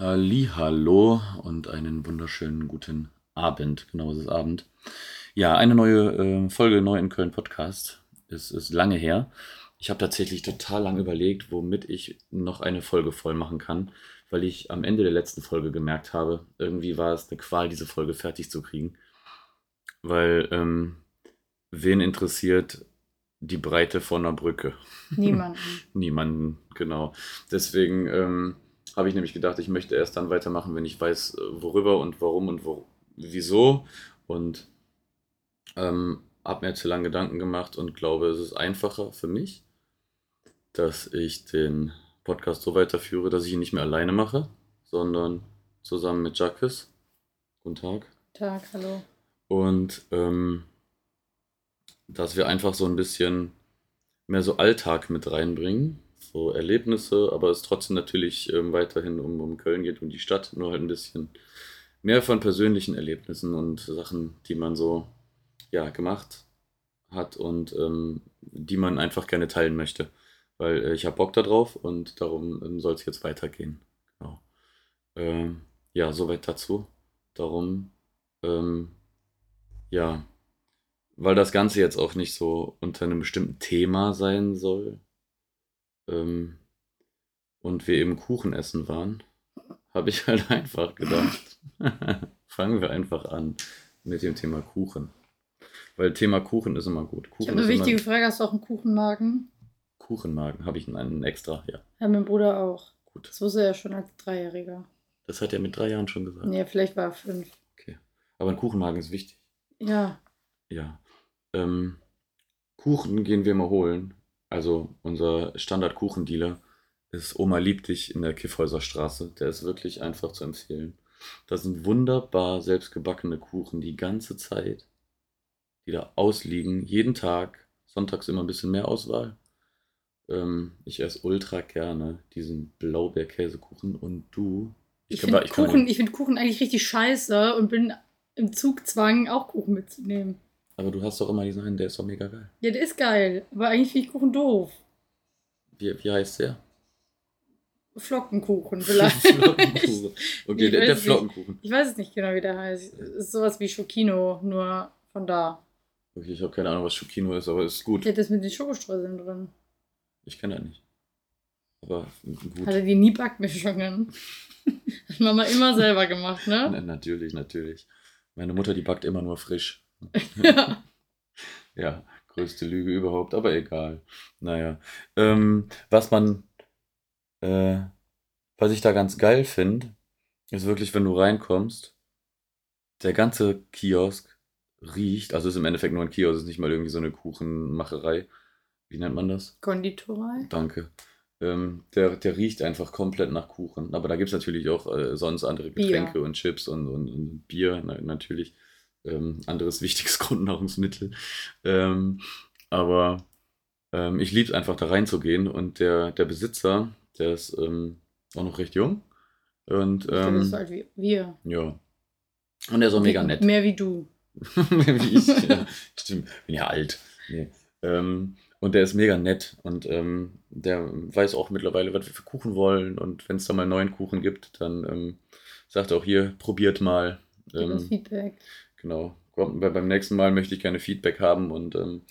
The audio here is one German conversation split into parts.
Hallo und einen wunderschönen guten Abend. Genau, es ist Abend. Ja, eine neue äh, Folge Neu in Köln Podcast. Es ist lange her. Ich habe tatsächlich total lange überlegt, womit ich noch eine Folge voll machen kann, weil ich am Ende der letzten Folge gemerkt habe, irgendwie war es eine Qual, diese Folge fertig zu kriegen. Weil, ähm, wen interessiert die Breite von einer Brücke? Niemanden. Niemanden, genau. Deswegen ähm, habe ich nämlich gedacht, ich möchte erst dann weitermachen, wenn ich weiß, äh, worüber und warum und wo, wieso. Und ähm, habe mir jetzt lange Gedanken gemacht und glaube, es ist einfacher für mich, dass ich den Podcast so weiterführe, dass ich ihn nicht mehr alleine mache, sondern zusammen mit Jacques. Guten Tag. Tag, hallo. Und ähm, dass wir einfach so ein bisschen mehr so Alltag mit reinbringen, so Erlebnisse, aber es trotzdem natürlich ähm, weiterhin um, um Köln geht, um die Stadt, nur halt ein bisschen mehr von persönlichen Erlebnissen und Sachen, die man so ja, gemacht hat und ähm, die man einfach gerne teilen möchte. Weil äh, ich habe Bock darauf und darum ähm, soll es jetzt weitergehen. Genau. Ähm, ja, soweit dazu. Darum, ähm, ja, weil das Ganze jetzt auch nicht so unter einem bestimmten Thema sein soll ähm, und wir eben Kuchen essen waren, habe ich halt einfach gedacht, fangen wir einfach an mit dem Thema Kuchen. Weil Thema Kuchen ist immer gut. Kuchen ich habe eine wichtige immer, Frage. Hast du auch einen Kuchenmagen? Kuchenmagen habe ich einen extra, ja. Ja, mein Bruder auch. Gut. Das wusste er ja schon als Dreijähriger. Das hat er mit drei Jahren schon gesagt. Nee, vielleicht war er fünf. Okay. Aber ein Kuchenmagen ist wichtig. Ja, Ja. Ähm, Kuchen gehen wir mal holen. Also unser Standard-Kuchendealer ist Oma liebt dich in der Kiffhäuser Straße. Der ist wirklich einfach zu empfehlen. Das sind wunderbar selbstgebackene Kuchen die ganze Zeit, die da ausliegen, jeden Tag. Sonntags immer ein bisschen mehr Auswahl. Ähm, ich esse ultra gerne diesen Blaubeerkäsekuchen und du. ich, finde ich kann- Kuchen, ich find Kuchen eigentlich richtig scheiße und bin im Zugzwang, auch Kuchen mitzunehmen. Aber du hast doch immer diesen einen, der ist doch mega geil. Ja, der ist geil, aber eigentlich finde ich Kuchen doof. Wie, wie heißt der? Flockenkuchen vielleicht. Flockenkuchen. Okay, Ich der, der nicht. Flockenkuchen. Ich weiß es nicht genau, wie der heißt. Ist sowas wie Schokino, nur von da. Okay, ich habe keine Ahnung, was Schokino ist, aber ist gut. Der hat das mit den Schokostreuseln drin. Ich kenne das nicht. Aber gut. Hatte die nie Backmischungen. Hat Mama immer selber gemacht, ne? Na, natürlich, natürlich. Meine Mutter, die backt immer nur frisch. Ja. Ja, größte Lüge überhaupt, aber egal. Naja. Ähm, was man, äh, was ich da ganz geil finde, ist wirklich, wenn du reinkommst, der ganze Kiosk riecht, also ist im Endeffekt nur ein Kiosk, ist nicht mal irgendwie so eine Kuchenmacherei. Wie nennt man das? Konditorei. Danke. Ähm, der, der riecht einfach komplett nach Kuchen. Aber da gibt es natürlich auch äh, sonst andere Bier. Getränke und Chips und, und, und Bier, na, natürlich. Ähm, anderes wichtiges Grundnahrungsmittel. Ähm, aber ähm, ich liebe es einfach da reinzugehen und der, der Besitzer, der ist ähm, auch noch recht jung. Und Ich ähm, so alt wie wir. ja. Und der ist auch mega nett. Mehr wie du. Wie ich. Ja, stimmt, bin ja alt. Nee. Ähm, und der ist mega nett und ähm, der weiß auch mittlerweile, was wir für Kuchen wollen. Und wenn es da mal neuen Kuchen gibt, dann sagt er auch hier, probiert mal. Feedback. Genau. Beim nächsten Mal möchte ich gerne Feedback haben und ähm,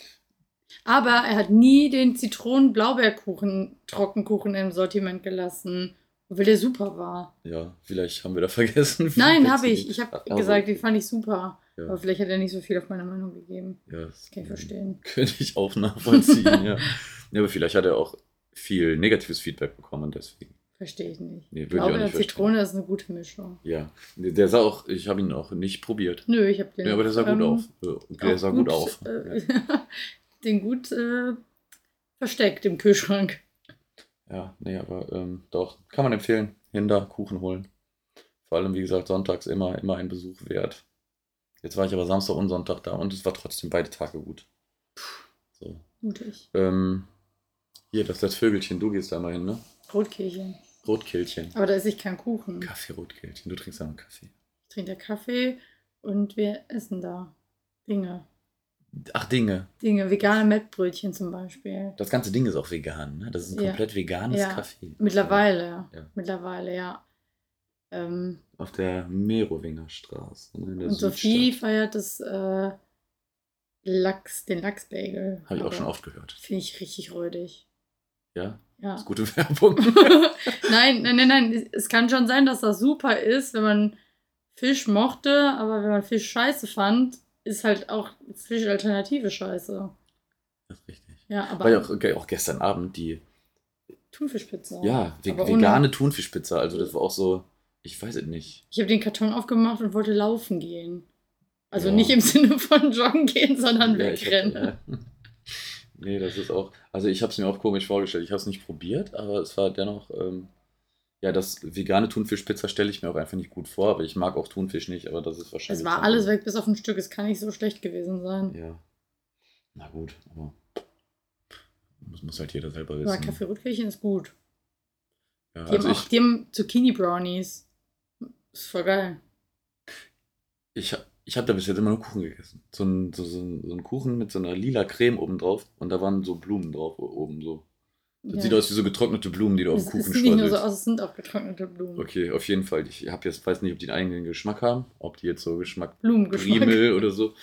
Aber er hat nie den Zitronen-Blaubeerkuchen, Trockenkuchen im Sortiment gelassen, obwohl der super war. ja, vielleicht haben wir da vergessen. Nein, habe ich. Ich habe Aber- gesagt, die fand ich super. Ja. Aber vielleicht hat er nicht so viel auf meine Meinung gegeben. Ja, das Kann ich verstehen. Könnte ich auch nachvollziehen, ja. ja. Aber vielleicht hat er auch viel negatives Feedback bekommen und deswegen. Verstehe ich nicht. Nee, ich nicht und Zitrone ist eine gute Mischung. Ja, der sah auch, ich habe ihn auch nicht probiert. Nö, ich habe den. Ja, aber der sah gut ähm, auf. Äh, Der sah gut, auf. Äh, den gut äh, versteckt im Kühlschrank. Ja, nee, aber ähm, doch, kann man empfehlen. Hinder, Kuchen holen. Vor allem, wie gesagt, sonntags immer, immer ein Besuch wert. Jetzt war ich aber Samstag und Sonntag da und es war trotzdem beide Tage gut. So. Mutig. Ähm, hier, das ist das Vögelchen, du gehst da mal hin, ne? Rotkehlchen. Rotkehlchen. Aber da esse ich keinen Kuchen. Kaffee, Rotkehlchen. Du trinkst ja einen Kaffee. Ich trinke Kaffee und wir essen da Dinge. Ach, Dinge. Dinge, vegane Mettbrötchen zum Beispiel. Das ganze Ding ist auch vegan, ne? Das ist ein Ja. komplett veganes Ja. Kaffee. Mittlerweile, Ja. mittlerweile, ja. Ähm, Auf der Merowinger Straße. Ne, der und Sophie Südstadt. feiert das äh, Lachs, den Lachsbagel. Habe ich auch schon oft gehört. Finde ich richtig räudig. Ja, Ja. ist gute Werbung. nein, nein, nein, nein. Es kann schon sein, dass das super ist, wenn man Fisch mochte, aber wenn man Fisch scheiße fand, ist halt auch Fisch-Alternative scheiße. Das ist richtig. Ja, aber War ja auch, ge- auch gestern Abend die, Thunfischpizza. ja, ohne- vegane Thunfischpizza. Also das war auch so, ich weiß es nicht. Ich habe den Karton aufgemacht und wollte laufen gehen. Also Ja. nicht im Sinne von joggen gehen, sondern Ja, wegrennen. Nee, das ist auch, also ich habe es mir auch komisch vorgestellt. Ich habe es nicht probiert, aber es war dennoch, ähm, ja, das vegane Thunfischpizza stelle ich mir auch einfach nicht gut vor, aber ich mag auch Thunfisch nicht, aber das ist wahrscheinlich. Es war alles weg bis auf ein Stück. Es kann nicht so schlecht gewesen sein. Ja. Na gut, aber muss, muss halt jeder selber Aber wissen. Kaffee Rotkehlchen ist gut. Ja, Die, also haben auch, die haben Zucchini Brownies. Ist voll geil. ich, ich habe da bis jetzt immer nur Kuchen gegessen. So ein, so, so, ein, so ein Kuchen mit so einer lila Creme oben drauf und da waren so Blumen drauf oben so. Das Ja. sieht aus wie so getrocknete Blumen, die du auf Es, den es Kuchen sieht nicht nur so streuselst. aus, es sind auch getrocknete Blumen. Okay, auf jeden Fall. Ich hab jetzt, weiß nicht, ob die einen eigenen Geschmack haben, ob die jetzt so Geschmack Blumengeschmack. Primel oder so.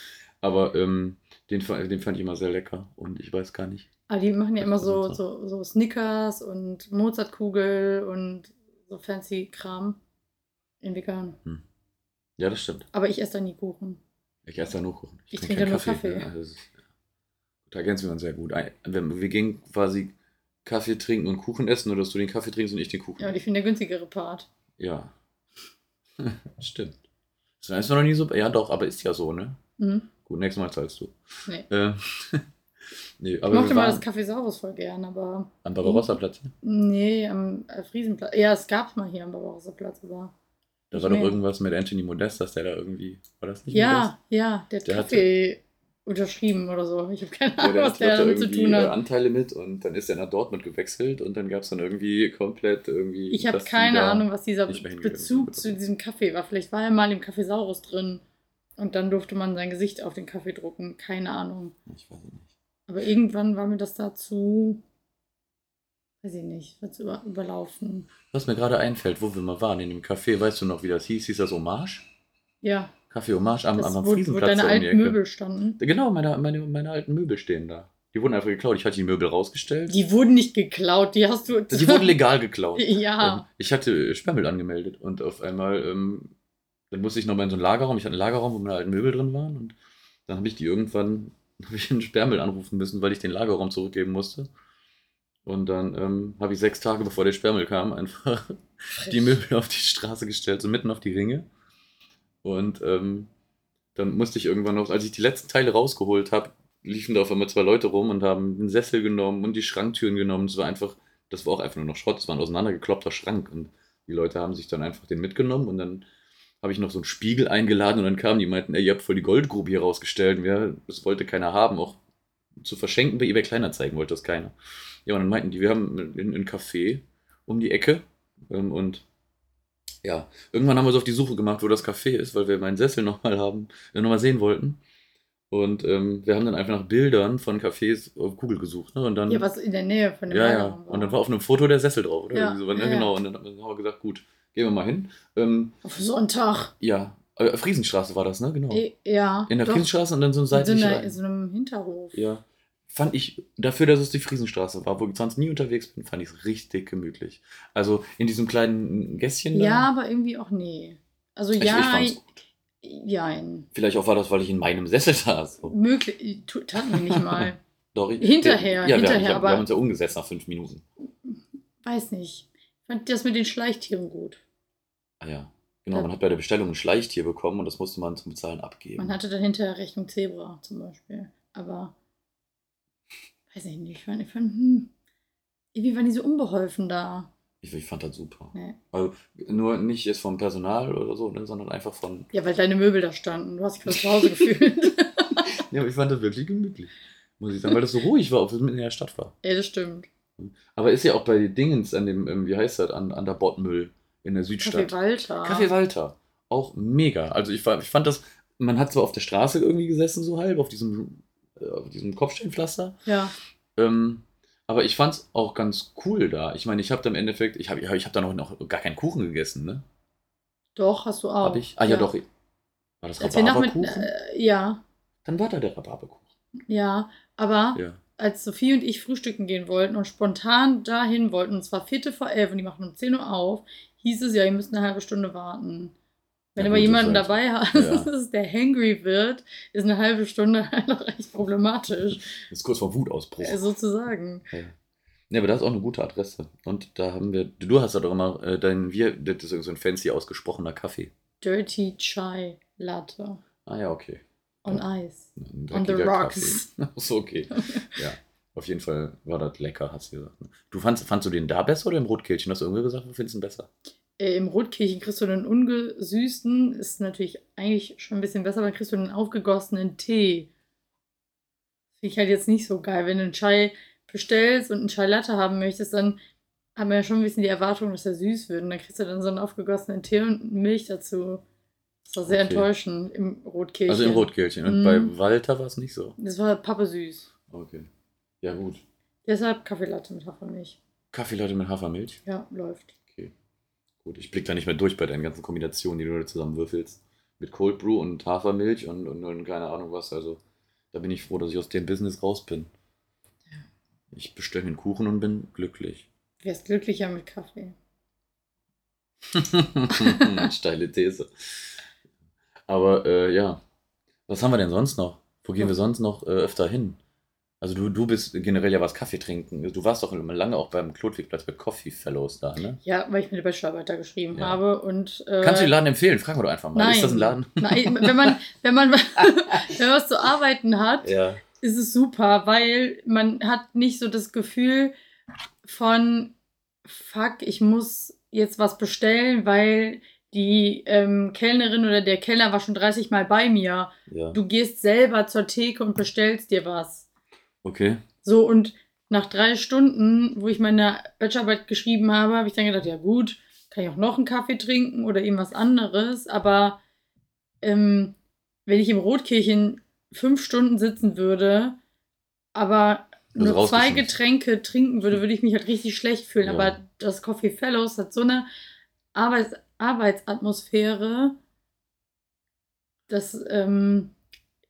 Aber ähm, den, den fand ich immer sehr lecker und ich weiß gar nicht. Aber die machen ja immer so, so, so Snickers und Mozartkugel und so fancy Kram in vegan. Ja, das stimmt. Aber ich esse da nie Kuchen. Ich esse da nur Kuchen. Ich trinke trinke keinen nur Kaffee. Ja, also das ist, da ergänzen wir uns sehr gut. Wir, wir gehen quasi Kaffee trinken und Kuchen essen, oder dass du den Kaffee trinkst und ich den Kuchen. Ja, und ich finde der günstigere Part. Ja. Stimmt. Das ist noch nie so. Ja, doch, aber ist ja so, ne? Mhm. Gut, nächstes Mal zahlst du. Nee. Äh, nee, aber ich mochte mal das Kaffeesaurus voll gern, aber am Barbarossa-Platz. nee, am äh, Friesenplatz. Ja, es gab mal hier am Barbarossa-Platz, aber. Da war doch mehr. irgendwas mit Anthony Modest, dass der da irgendwie. War das nicht Ja, ja, der hat Der hatte- Kaffee unterschrieben oder so. Ich habe keine Ja, Ahnung, der was der damit zu tun hat. Anteile mit und dann ist er nach Dortmund gewechselt und dann gab es dann irgendwie komplett irgendwie. Ich habe keine Ahnung, was dieser Bezug zu diesem Kaffee war. Vielleicht war er mal im Kaffeesaurus drin und dann durfte man sein Gesicht auf den Kaffee drucken. Keine Ahnung. Ich weiß es nicht. Aber irgendwann war mir das dazu, weiß ich nicht, wird über, überlaufen. Was mir gerade einfällt, wo wir mal waren, in dem Café, weißt du noch, wie das hieß? Hieß das Hommage? Ja, Café Hommage am, das, am wo, wo Friesenplatz deine alten. Möbel standen. Genau, meine, meine, meine alten Möbel stehen da. Die wurden einfach geklaut. Ich hatte die Möbel rausgestellt. Die wurden nicht geklaut, die hast du. Die wurden legal geklaut. Ähm, ja. Ich hatte Sperrmüll angemeldet und auf einmal, ähm, dann musste ich nochmal in so einen Lagerraum. Ich hatte einen Lagerraum, wo meine alten Möbel drin waren und dann habe ich die irgendwann, habe ich einen Sperrmüll anrufen müssen, weil ich den Lagerraum zurückgeben musste. Und dann ähm, habe ich sechs Tage, bevor der Sperrmüll kam, einfach die Möbel auf die Straße gestellt, so mitten auf die Ringe. Und ähm, dann musste ich irgendwann noch, als ich die letzten Teile rausgeholt habe, liefen da auf einmal zwei Leute rum und haben den Sessel genommen und die Schranktüren genommen. Das war einfach, das war auch einfach nur noch Schrott, das war ein auseinandergekloppter Schrank. Und die Leute haben sich dann einfach den mitgenommen und dann habe ich noch so einen Spiegel eingeladen und dann kamen die und meinten, ey, ihr habt voll die Goldgrube hier rausgestellt. Und ja, das wollte keiner haben, auch zu verschenken bei eBay Kleinanzeigen wollte das keiner. Ja, und dann meinten die, wir haben ein, Café um die Ecke ähm, und ja, irgendwann haben wir uns auf die Suche gemacht, wo das Café ist, weil wir meinen Sessel nochmal haben, äh, nochmal sehen wollten. Und ähm, wir haben dann einfach nach Bildern von Cafés auf Google gesucht. Ne? Und dann, Ja, was in der Nähe von dem ja, ja. Lagerraum Und dann war auf einem Foto der Sessel drauf, oder? Ja, so, ne? ja. Genau. Und dann haben wir gesagt, gut, gehen wir mal hin. Ähm, Auf Sonntag. ja, äh, Friesenstraße war das, ne? Genau. Eh, Ja. In der doch. Friesenstraße und dann so ein in so, seitlich einer, rein. in so einem Hinterhof. Ja. Fand ich, dafür, dass es die Friesenstraße war, wo ich sonst nie unterwegs bin, fand ich es richtig gemütlich. Also in diesem kleinen Gässchen da. Ja, aber irgendwie auch nee. Also ich, ja, ich gut. jein. Vielleicht auch war das, weil ich in meinem Sessel saß. So. Möglich, taten wir nicht mal. Doch, ich, Hinterher, ja, wir, hinterher, ich hab, aber- wir haben uns ja umgesetzt nach fünf Minuten. Weiß nicht. Ich fand das mit den Schleichtieren gut. Ah ja. Genau, Ja. man hat bei der Bestellung ein Schleichtier bekommen und das musste man zum Bezahlen abgeben. Man hatte dann hinterher Rechnung Zebra zum Beispiel. Aber weiß ich nicht. Ich fand, ich fand hm, irgendwie waren die so unbeholfen da. ich, ich fand das super. Nee. Also, nur nicht jetzt vom Personal oder so, ne, sondern einfach von. Ja, weil deine Möbel da standen. Du hast dich voll zu Hause gefühlt. Ja, aber ich fand das wirklich gemütlich. Muss ich sagen, weil das so ruhig war, obwohl es mitten in der Stadt war. ja, das stimmt. Aber ist ja auch bei Dingens an dem, ähm, wie heißt das, an, an der Bottmüll in der Kaffee Südstadt. Walter. Kaffee Walter. Auch mega. Also ich, fand- ich fand das, man hat zwar auf der Straße irgendwie gesessen, so halb, auf diesem, auf diesem Kopfsteinpflaster. Ja. Ähm, aber ich fand es auch ganz cool da. Ich meine, ich habe da im Endeffekt, ich habe ich hab da noch, noch gar keinen Kuchen gegessen, ne? Doch, hast du auch. Hab ich? Ah ja, doch. War das Als wir mit, Rhabarberkuchen? äh, ja, Dann war da der Rhabarberkuchen. ja, aber Ja. als Sophie und ich frühstücken gehen wollten und spontan dahin wollten, und zwar Viertel vor elf und die machen um 10 Uhr auf, hieß es ja, ihr müsst eine halbe Stunde warten. Wenn Ja, aber gut, jemanden dabei hast, ja. der hangry wird, ist eine halbe Stunde halt auch echt problematisch, Das ist kurz vor Wutausbruch. äh, sozusagen. Ja. ja, aber das ist auch eine gute Adresse. Und da haben wir, du hast ja doch immer äh, dein, wir, das ist so ein fancy ausgesprochener Kaffee. Dirty Chai Latte Ah ja, okay. on Ja. Ice. On the rocks. Achso, okay. ja, auf jeden Fall war das lecker, hast du gesagt. ne? Du fandst, fandst du den da besser oder im Rotkehlchen? Hast du irgendwie gesagt, du findest ihn besser? Äh, Im Rotkirchen kriegst du einen ungesüßten, ist natürlich eigentlich schon ein bisschen besser, aber dann kriegst du einen aufgegossenen Tee. Finde ich halt jetzt nicht so geil. Wenn du einen Chai bestellst und einen Chai Latte haben möchtest, dann haben wir ja schon ein bisschen die Erwartung, dass er süß wird. Und dann kriegst du dann so einen aufgegossenen Tee und Milch dazu. Das war sehr Okay. enttäuschend im Rotkirchen. Also im Rotkehlchen. Und Mhm. bei Walter war es nicht so. Das war Pappe süß. Okay. Ja, gut. Deshalb Kaffeelatte mit Hafermilch. Kaffeelatte mit Hafermilch? Ja, läuft. Gut, ich blick da nicht mehr durch bei deinen ganzen Kombinationen, die du da zusammenwürfelst. Mit Cold Brew und Hafermilch und, und, und keine Ahnung was. Also, da bin ich froh, dass ich aus dem Business raus bin. Ich bestelle mir einen Kuchen und bin glücklich. Wärst glücklicher mit Kaffee. Steile These. Aber äh, ja, was haben wir denn sonst noch? Wo gehen wir sonst noch äh, öfter hin? Also du, du bist generell ja was Kaffee trinken. Du warst doch immer lange auch beim Klotwigplatz bei Coffee Fellows da, ne? Ja, weil ich meine Bachelorarbeit da geschrieben Ja. habe und. Äh, Kannst du den Laden empfehlen? Fragen wir doch einfach mal. Nein. Ist das ein Laden? Nein, wenn man, wenn man, wenn man was zu arbeiten hat, Ja. ist es super, weil man hat nicht so das Gefühl von, fuck, ich muss jetzt was bestellen, weil die ähm, Kellnerin oder der Kellner war schon 30 Mal bei mir. Ja. Du gehst selber zur Theke und bestellst dir was. Okay. So, und nach drei Stunden, wo ich meine Bachelorarbeit geschrieben habe, habe ich dann gedacht, ja gut, kann ich auch noch einen Kaffee trinken oder irgendwas anderes. Aber ähm, wenn ich im Rotkirchen fünf Stunden sitzen würde, aber nur zwei. Getränke trinken würde, würde ich mich halt richtig schlecht fühlen. Ja. Aber das Coffee Fellows hat so eine Arbeits Arbeitsatmosphäre, dass ähm,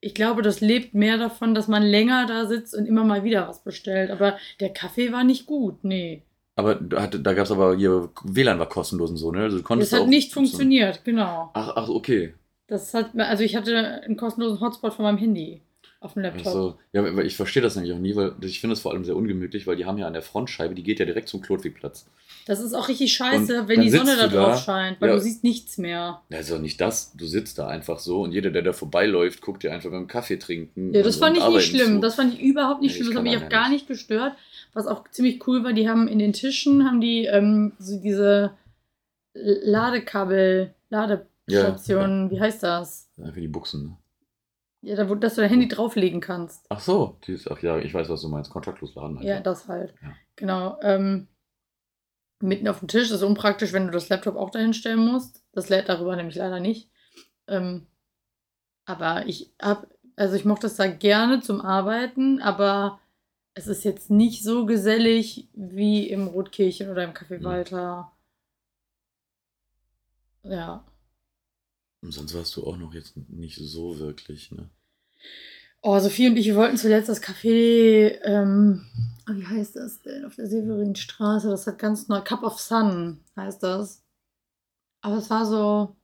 ich glaube, das lebt mehr davon, dass man länger da sitzt und immer mal wieder was bestellt. Aber der Kaffee war nicht gut, nee. Aber da, hat- da gab es aber hier, WLAN war kostenlos und so, ne? Also du konntest Das hat auch- nicht funktioniert, genau. Ach, ach, okay. Das hat, also ich hatte einen kostenlosen Hotspot von meinem Handy auf dem Laptop. Also, ja, ich verstehe das nämlich auch nie, weil ich finde es vor allem sehr ungemütlich, weil die haben ja an der Frontscheibe, die geht ja direkt zum Klotwigplatz. Das ist auch richtig scheiße, Und wenn die Sonne da drauf scheint, weil ja. du siehst nichts mehr. Also nicht das, du sitzt da einfach so und jeder, der da vorbeiläuft, guckt dir einfach beim Kaffee trinken. Ja, das und, fand und ich nicht schlimm. zu. Das fand ich überhaupt nicht Nee, schlimm. Das hat mich auch gar nicht. gestört. Was auch ziemlich cool war, die haben in den Tischen, haben die ähm, so diese Ladekabel, Ladestationen, wie heißt das? Einfach die Buchsen. Ne? Ja, da, wo, dass du dein Handy drauflegen kannst. Ach so, die ist, ach ja, ich weiß, was du meinst. Kontaktlos laden. Halt. Ja, das halt. Ja. Genau. Ähm, mitten auf dem Tisch. Ist unpraktisch, wenn du das Laptop auch dahin stellen musst. Das lädt darüber nämlich leider nicht. Ähm, aber ich hab, also ich mochte das da gerne zum Arbeiten, aber es ist jetzt nicht so gesellig wie im Rotkirchen oder im Café Mhm. Walter. Ja. Und sonst warst du auch noch jetzt nicht so wirklich, ne? Oh, Sophie und ich, wir wollten zuletzt das Café, ähm, oh, wie heißt das denn? Auf der Severinstraße. Das hat ganz neu. Cup of Sun heißt das. Aber es war so.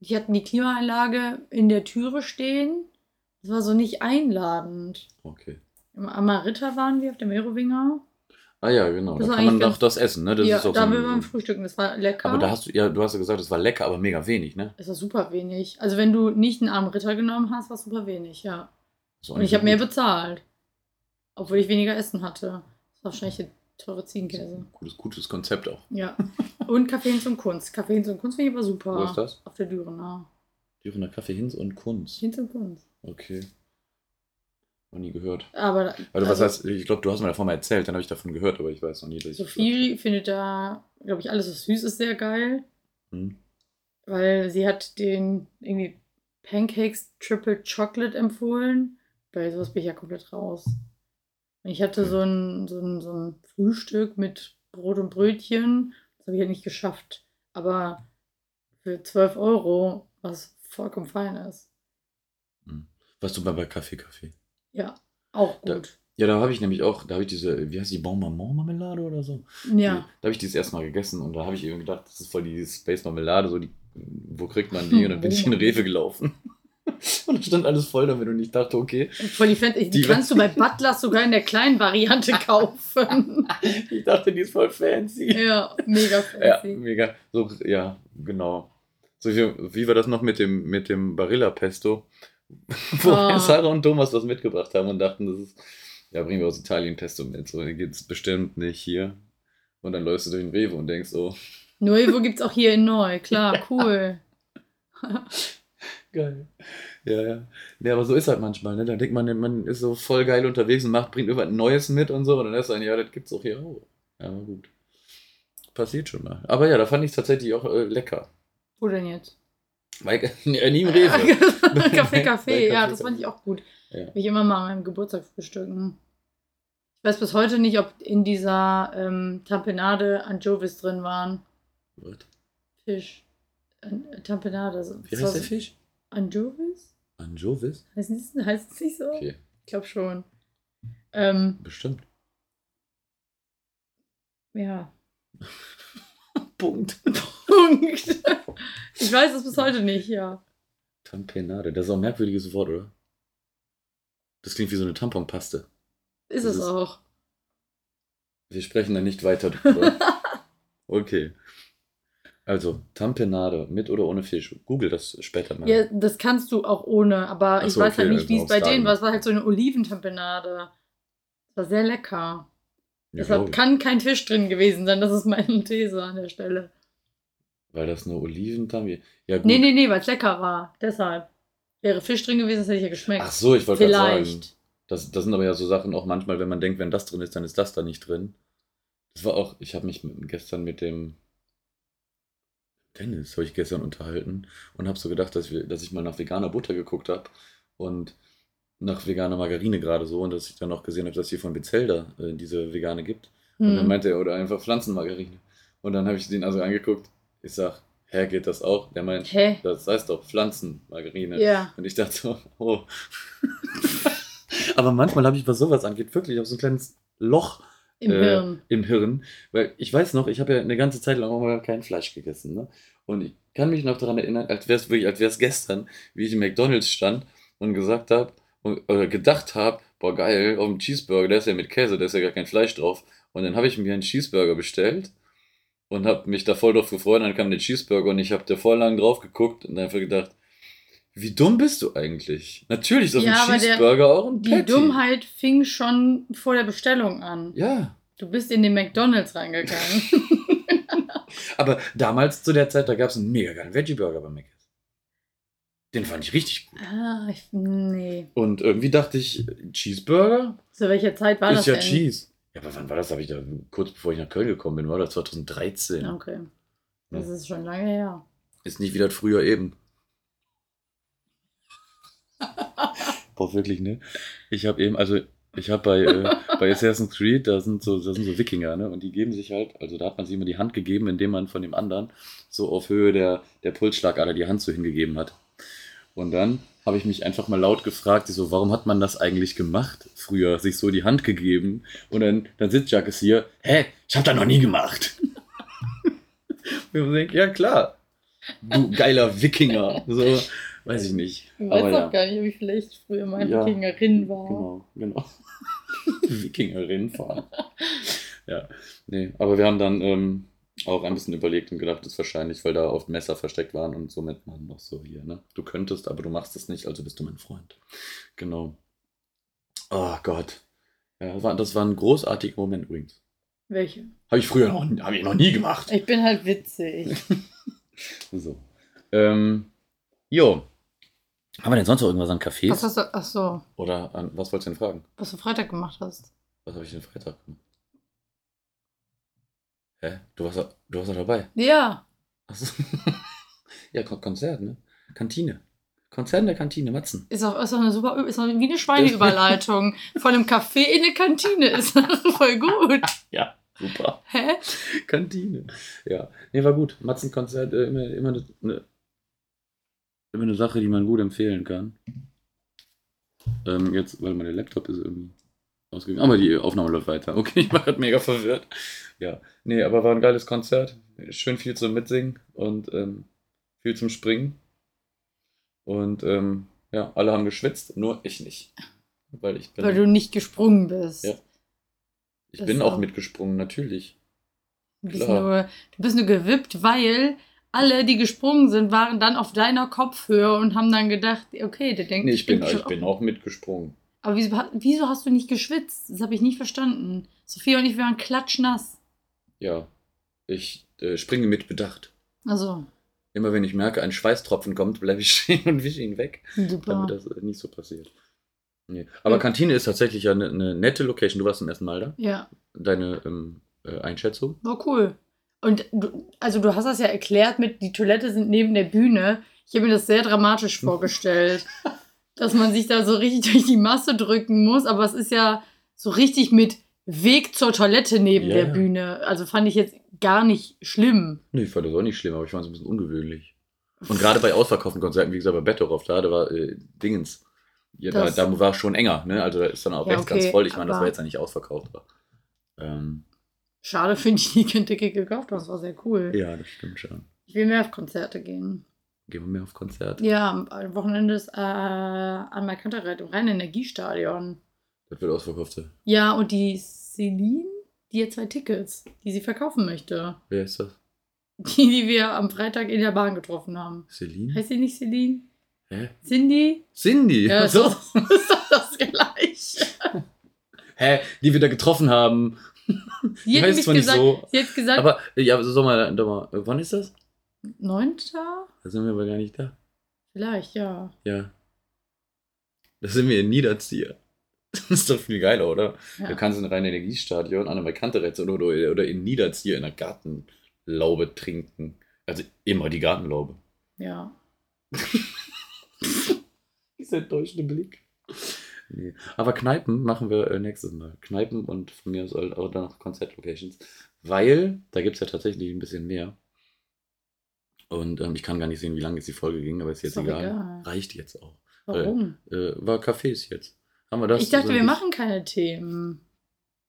Die hatten die Klimaanlage in der Türe stehen. Es war so nicht einladend. Okay. Im Amarita waren wir auf der Merowinger. Ah ja, genau. Das da kann man ganz- das essen, ne? Das ja, ist auch da so wir beim Frühstücken. Das war lecker. Aber da hast du, ja, du hast ja gesagt, es war lecker, aber mega wenig, ne? es war super wenig. Also, wenn du nicht einen Amarita genommen hast, war es super wenig, ja. Und ich habe mehr bezahlt. Obwohl ich weniger Essen hatte. Das war wahrscheinlich der teure Ziegenkäse. Gutes, gutes Konzept auch. Ja. Und Kaffee Hinz und Kunst. Kaffee Hinz und Kunst finde ich aber super. Wo ist das? Auf der Dürener. Dürener Kaffee Hinz und Kunst. Hinz und Kunst. Okay. Noch nie gehört. Aber Also, was heißt, ich glaube, du hast mir davon mal erzählt, dann habe ich davon gehört, aber ich weiß noch nie, dass ich. Sophie findet da, glaube ich, alles, was süß ist, sehr geil. Hm? Weil sie hat den irgendwie Pancakes Triple Chocolate empfohlen. Bei sowas bin ich ja komplett raus. Ich hatte so ein, so, ein, so ein Frühstück mit Brot und Brötchen. Das habe ich ja nicht geschafft. Aber für 12 Euro, was vollkommen fein ist. Was du bei, bei Kaffee Kaffee? Ja, auch Da- gut. Ja, da habe ich nämlich auch, da habe ich diese, wie heißt die, Bon Maman Marmelade oder so? Ja. Da habe ich die das erste Mal gegessen und da habe ich eben gedacht, das ist voll die Space Marmelade, so die, wo kriegt man die? Und dann bin ich in Rewe gelaufen. Und da stand alles voll damit und ich dachte, okay, Voll die Fan die, Die- kannst du bei Butlers sogar in der kleinen Variante kaufen. ich dachte, die ist voll fancy. ja, mega Ja, fancy. mega. So, ja, genau. So wie, wie war das noch mit dem, mit dem Barilla Pesto? Wo Ah. Sarah und Thomas was mitgebracht haben und dachten, das ist, ja, bringen wir aus Italien Pesto mit. So, gibt es bestimmt nicht hier. Und dann läufst du durch den Rewe und denkst, oh, Nuevo gibt's auch hier in neu. Klar, cool. geil. Ja, ja. Ja, aber so ist halt manchmal, ne? Da denkt man, man ist so voll geil unterwegs und macht, bringt irgendwas Neues mit und so. Und dann ist dann, ja, das gibt's auch hier auch. Ja, aber gut. Passiert schon mal. Aber ja, da fand ich es tatsächlich auch äh, lecker. Wo denn jetzt? Äh, nie im Rewe. Kaffee, Bei Kaffee. Ja, das fand ich auch gut. Ja. Will ich immer mal an meinem Geburtstag frühstücken. Ich weiß bis heute nicht, ob in dieser ähm, Tampenade Anchovies drin waren. Was? Fisch. An, äh, Tampenade. So. Wie heißt der Fisch? Anchovies? Anjovis? Heißt es heißt nicht so? Okay, Ich glaube schon. Ähm, bestimmt. ja. Punkt. Punkt. Ich weiß es bis heute nicht, ja. Tampenade, das ist auch ein merkwürdiges Wort, oder? Das klingt wie so eine Tamponpaste. Ist Das es ist- auch. Wir sprechen da nicht weiter drüber. okay. Also, Tampenade, mit oder ohne Fisch. Google das später mal. Ja, das kannst du auch ohne, aber Ach ich so, weiß halt okay, nicht, wie also es bei denen war. Es war halt so eine Oliventampenade. Das war sehr lecker. Ja, Deshalb kann kein Fisch drin gewesen sein. Das ist meine These an der Stelle. Weil das eine Oliventampe. Ja, gut. Nee, nee, nee, weil es lecker war. Deshalb. Wäre Fisch drin gewesen, das hätte ich ja geschmeckt. Ach so, ich wollte gerade sagen. Vielleicht. Das, das sind aber ja so Sachen auch manchmal, wenn man denkt, wenn das drin ist, dann ist das da nicht drin. Das war auch, ich habe mich gestern mit dem Dennis, habe ich gestern unterhalten und habe so gedacht, dass, wir, dass ich mal nach veganer Butter geguckt habe und nach veganer Margarine gerade so und dass ich dann auch gesehen habe, dass es hier von Bezelda äh, diese vegane gibt. Und dann Hm. meinte er, oder einfach Pflanzenmargarine. Und dann habe ich den also angeguckt. Ich sag, hä, geht das auch? Der meint, Hä? das heißt doch Pflanzenmargarine. Ja. Und ich dachte so, oh. Aber manchmal habe ich, was sowas angeht, wirklich auch so ein kleines Loch Im äh, Hirn. im Hirn. Weil ich weiß noch, ich habe ja eine ganze Zeit lang auch mal kein Fleisch gegessen. Ne? Und ich kann mich noch daran erinnern, als wäre es wirklich, als wäre es gestern, wie ich im McDonalds stand und gesagt habe, oder gedacht habe, boah geil, auf dem Cheeseburger, der ist ja mit Käse, da ist ja gar kein Fleisch drauf. Und dann habe ich mir einen Cheeseburger bestellt und habe mich da voll drauf gefreut. Dann kam der Cheeseburger und ich habe da voll lang drauf geguckt und einfach gedacht, wie dumm bist du eigentlich? Natürlich ist auf Ja, dem aber der- Cheeseburger auch ein Die Patty. Dummheit fing schon vor der Bestellung an. Ja, Du bist in den McDonalds reingegangen. aber damals zu der Zeit, da gab es einen mega geilen Veggie-Burger bei Mc's. Den fand ich richtig gut. ah, ich, nee. Und irgendwie dachte ich, Cheeseburger Zu welcher Zeit war ist das ja denn? Cheese. Ja, aber wann war das? Habe ich da kurz bevor ich nach Köln gekommen bin, war das 2013. Okay. Das Ja. ist schon lange her. Ist nicht wie das früher eben. Boah, wirklich, ne? Ich habe eben, also ich habe bei, äh, bei Assassin's Creed, da sind, so, da sind so Wikinger, ne? Und die geben sich halt, also da hat man sich immer die Hand gegeben, indem man von dem anderen so auf Höhe der, der Pulsschlagader die Hand so hingegeben hat. Und dann habe ich mich einfach mal laut gefragt, so, warum hat man das eigentlich gemacht früher, sich so die Hand gegeben? Und dann, dann sitzt Jacques hier, hä, ich habe das noch nie gemacht. Und ich denke, ja klar, du geiler Wikinger. So, weiß ich nicht. Ich weiß Aber auch ja, gar nicht, wie vielleicht früher mal Ja. Wikingerin war. genau, genau. Wikingerin fahren. Ja, nee, aber wir haben dann ähm, auch ein bisschen überlegt und gedacht, das ist wahrscheinlich, weil da oft Messer versteckt waren und somit man noch so hier, ne? Du könntest, aber du machst es nicht, also bist du mein Freund. Genau. Oh Gott. Ja, das war, das war ein großartiger Moment übrigens. Welche? Habe ich früher noch, hab ich noch nie gemacht. Ich bin halt witzig. So. Ähm, jo. Haben wir denn sonst noch irgendwas an Cafés? Was hast du, ach so, Oder an, was wolltest du denn fragen? was du Freitag gemacht hast. Was habe ich denn Freitag gemacht? Hä? Du warst, da- du warst da dabei? Ja, Achso. ja, Kon Konzert, ne? Kantine. Konzert in der Kantine, Matzen. ist auch, ist auch eine super, ist auch wie eine Schweineüberleitung. Von einem Café in eine Kantine ist voll gut. Ja. Super. Hä? Kantine. Ja. Nee, war gut. Matzenkonzert, äh, immer, immer, eine, eine, immer eine Sache, die man gut empfehlen kann. Ähm, jetzt, weil mein Laptop ist irgendwie ausgegangen. Aber die Aufnahme läuft weiter. Okay, ich war gerade mega verwirrt. Ja. Nee, aber war ein geiles Konzert. Schön viel zum Mitsingen und ähm, viel zum Springen. Und ähm, ja, alle haben geschwitzt, nur ich nicht. Weil ich bin. Weil du nicht gesprungen bist. Ja. ich das bin auch auch- mitgesprungen, natürlich. Du bist, nur, du bist nur gewippt, weil alle, die gesprungen sind, waren dann auf deiner Kopfhöhe und haben dann gedacht, okay, der denkt, Nee, ich bin, schon ich bin auch mitgesprungen. Aber wieso, wieso hast du nicht geschwitzt? Das habe ich nicht verstanden. Sophia und ich waren klatschnass. Ja. Ich äh, springe mit Bedacht. Also, Immer wenn ich merke, ein Schweißtropfen kommt, bleibe ich stehen und wische ihn weg, super. damit das äh, nicht so passiert. Nee. Aber Ja. Kantine ist tatsächlich ja eine, eine nette Location. Du warst zum ersten Mal da. Ja, Deine ähm, äh, Einschätzung? war cool. Und du, also du hast das ja erklärt mit, die Toilette sind neben der Bühne. Ich habe mir das sehr dramatisch vorgestellt, dass man sich da so richtig durch die Masse drücken muss. Aber es ist ja so richtig mit Weg zur Toilette neben Ja, der. Bühne. Also fand ich jetzt gar nicht schlimm. Nee, ich fand das auch nicht schlimm, aber ich fand es ein bisschen ungewöhnlich. Und gerade bei ausverkauften Konzerten, wie gesagt, bei Betteroff, da, da war äh, Dingens. Ja, da, da war schon enger, ne? Also da ist dann auch Ja, rechts ganz okay, voll. Ich meine, das war jetzt ja nicht ausverkauft. Aber, ähm, Schade finde ich, die Ticket gekauft haben. Das war sehr cool. ja, das stimmt schon. Ich will mehr auf Konzerte gehen. Gehen wir mehr auf Konzerte. Ja, am Wochenende ist äh, an Markantereit im Rhein-Energiestadion. Das wird ausverkauft sein. Ja, und die Celine, die hat zwei Tickets, die sie verkaufen möchte. Wer ist das? Die, die wir am Freitag in der Bahn getroffen haben. Celine? Heißt sie nicht Celine? Hä? Cindy? Cindy! Ja, so. ist doch das gleiche. Hä? Die wir da getroffen haben. Sie hat nicht gesagt, so, sie hat gesagt, Aber, ja, so mal, doch mal, wann ist das? 9. Da sind wir aber gar nicht da. Vielleicht, ja. Ja. Da sind wir in Niederzieher. Das ist doch viel geiler, oder? ja. Du kannst in rein Energiestadion an der Markante oder, oder in Niederzieher in der Gartenlaube trinken. Also immer die Gartenlaube. ja. Dieser enttäuschende Blick. Nee. Aber Kneipen machen wir äh, nächstes Mal. Kneipen und von mir aus auch dann noch Konzertlocations. Weil da gibt es ja tatsächlich ein bisschen mehr. Und ähm, ich kann gar nicht sehen, wie lange jetzt die Folge ging, aber ist jetzt Ist egal. egal. Reicht jetzt auch. Warum? Äh, war Cafés jetzt. Haben wir das? ich dachte, so wir machen keine Themen.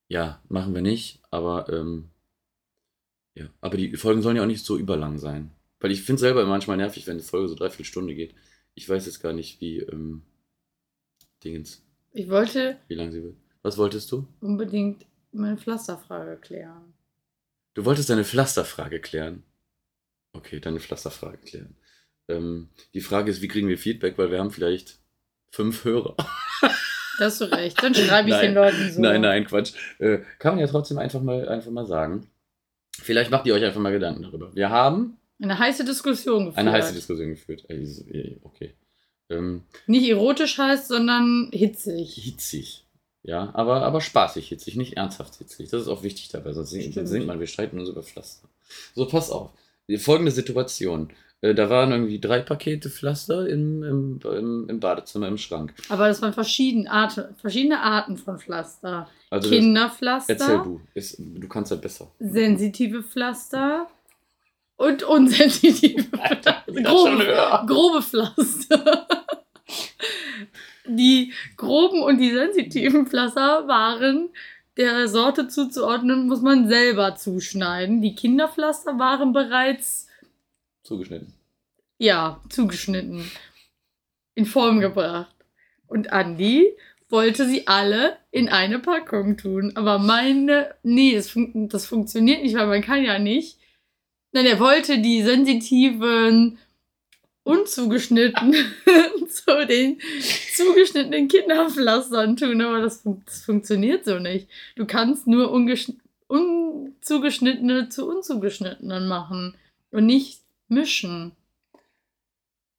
Ja, machen wir nicht, aber ähm, ja, aber die Folgen sollen ja auch nicht so überlang sein. Weil ich finde es selber manchmal nervig, wenn eine Folge so dreiviertel Stunde geht. Ich weiß jetzt gar nicht, wie ähm, Dingens, Ich wollte wie lang sie wird. Was wolltest du? unbedingt meine Pflasterfrage klären. Du wolltest deine Pflasterfrage klären. Okay, deine Pflasterfrage klären. Ähm, die Frage ist, wie kriegen wir Feedback, weil wir haben vielleicht fünf Hörer. Da hast du recht. Dann schreibe ich Nein. den Leuten so. Nein, nein, Quatsch. Äh, kann man ja trotzdem einfach mal, einfach mal sagen. Vielleicht macht ihr euch einfach mal Gedanken darüber. Wir haben Eine heiße Diskussion geführt. eine heiße Diskussion geführt. Äh, äh, Okay. Ähm, Nicht erotisch heißt, sondern hitzig. hitzig. Ja, aber, aber spaßig hitzig, nicht ernsthaft hitzig. Das ist auch wichtig dabei, sonst sonst singt man, wir streiten uns über Pflaster. So, pass auf. Die Folgende Situation. Äh, Da waren irgendwie drei Pakete Pflaster im, im, im, im Badezimmer im Schrank. Aber das waren verschiedene Arten, verschiedene Arten von Pflaster. Also das, Kinderpflaster, erzähl du. Ist, du kannst ja besser. sensitive Pflaster und unsensitive schon höher. grobe Pflaster. Die groben und die sensitiven Pflaster waren der Sorte zuzuordnen, muss man selber zuschneiden. Die Kinderpflaster waren bereits Zugeschnitten. ja, zugeschnitten, in Form gebracht. Und Andi wollte sie alle in eine Packung tun. Aber meine, nee, das, fun das funktioniert nicht, weil man kann ja nicht. Nein, er wollte die sensitiven unzugeschnitten zu den zugeschnittenen Kinderpflastern tun, aber das, fun das funktioniert so nicht. Du kannst nur unzugeschnittene zu unzugeschnittenen machen und nicht mischen.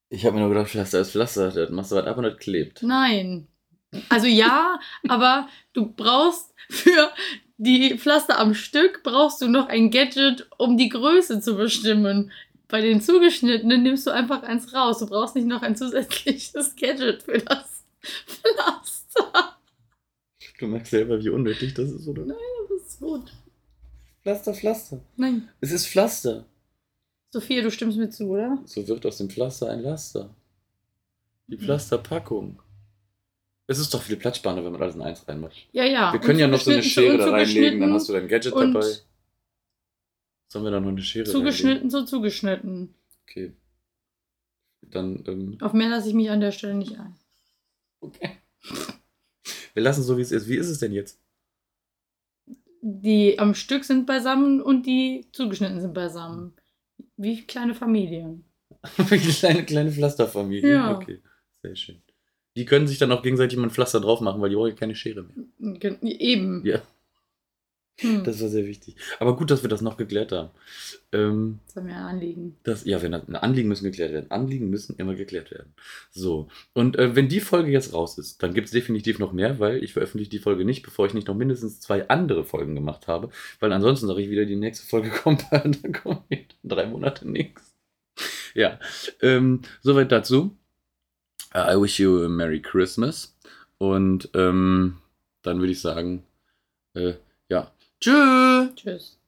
Ich habe mir nur gedacht, Pflaster ist Pflaster. Das machst du was ab und das klebt. Nein. Also ja, aber du brauchst für die Pflaster am Stück brauchst du noch ein Gadget, um die Größe zu bestimmen. Bei den zugeschnittenen nimmst du einfach eins raus. Du brauchst nicht noch ein zusätzliches Gadget für das Pflaster. Du merkst selber, wie unnötig das ist, oder? Das ist gut. Pflaster, Pflaster. Nein. Es ist Pflaster. Sophia, du stimmst mir zu, oder? So wird aus dem Pflaster ein Laster. Die Mhm. Pflasterpackung. Es ist doch viel platzsparender, wenn man alles in eins reinmacht. Ja, ja. Wir können Und ja noch so eine Schere da reinlegen, dann hast du dein Gadget und dabei. Sollen wir da noch eine Schere Zugeschnitten zu zugeschnitten. reinlegen? Okay. Dann, ähm, Auf mehr lasse ich mich an der Stelle nicht ein. okay. Wir lassen es so, wie es ist. Wie ist es denn jetzt? Die am Stück sind beisammen und die zugeschnitten sind beisammen. Wie kleine Familien. Wie kleine, kleine Pflasterfamilie. Ja. Okay, sehr schön. Die können sich dann auch gegenseitig mal ein Pflaster drauf machen, weil die brauchen ja keine Schere mehr. Eben. Ja. Hm. Das war sehr wichtig. Aber gut, dass wir das noch geklärt haben. Ähm, Das war mir ein Anliegen. das, ja, wenn Anliegen müssen geklärt werden. Anliegen müssen immer geklärt werden. So. Und äh, wenn die Folge jetzt raus ist, dann gibt es definitiv noch mehr, weil ich veröffentliche die Folge nicht, bevor ich nicht noch mindestens zwei andere Folgen gemacht habe. Weil ansonsten sage ich wieder, die nächste Folge kommt und dann kommt in drei Monate nichts. Ja. Ähm, soweit dazu. Uh, I wish you a Merry Christmas. Und ähm, dann würde ich sagen, äh, Tschüss. Tschüss.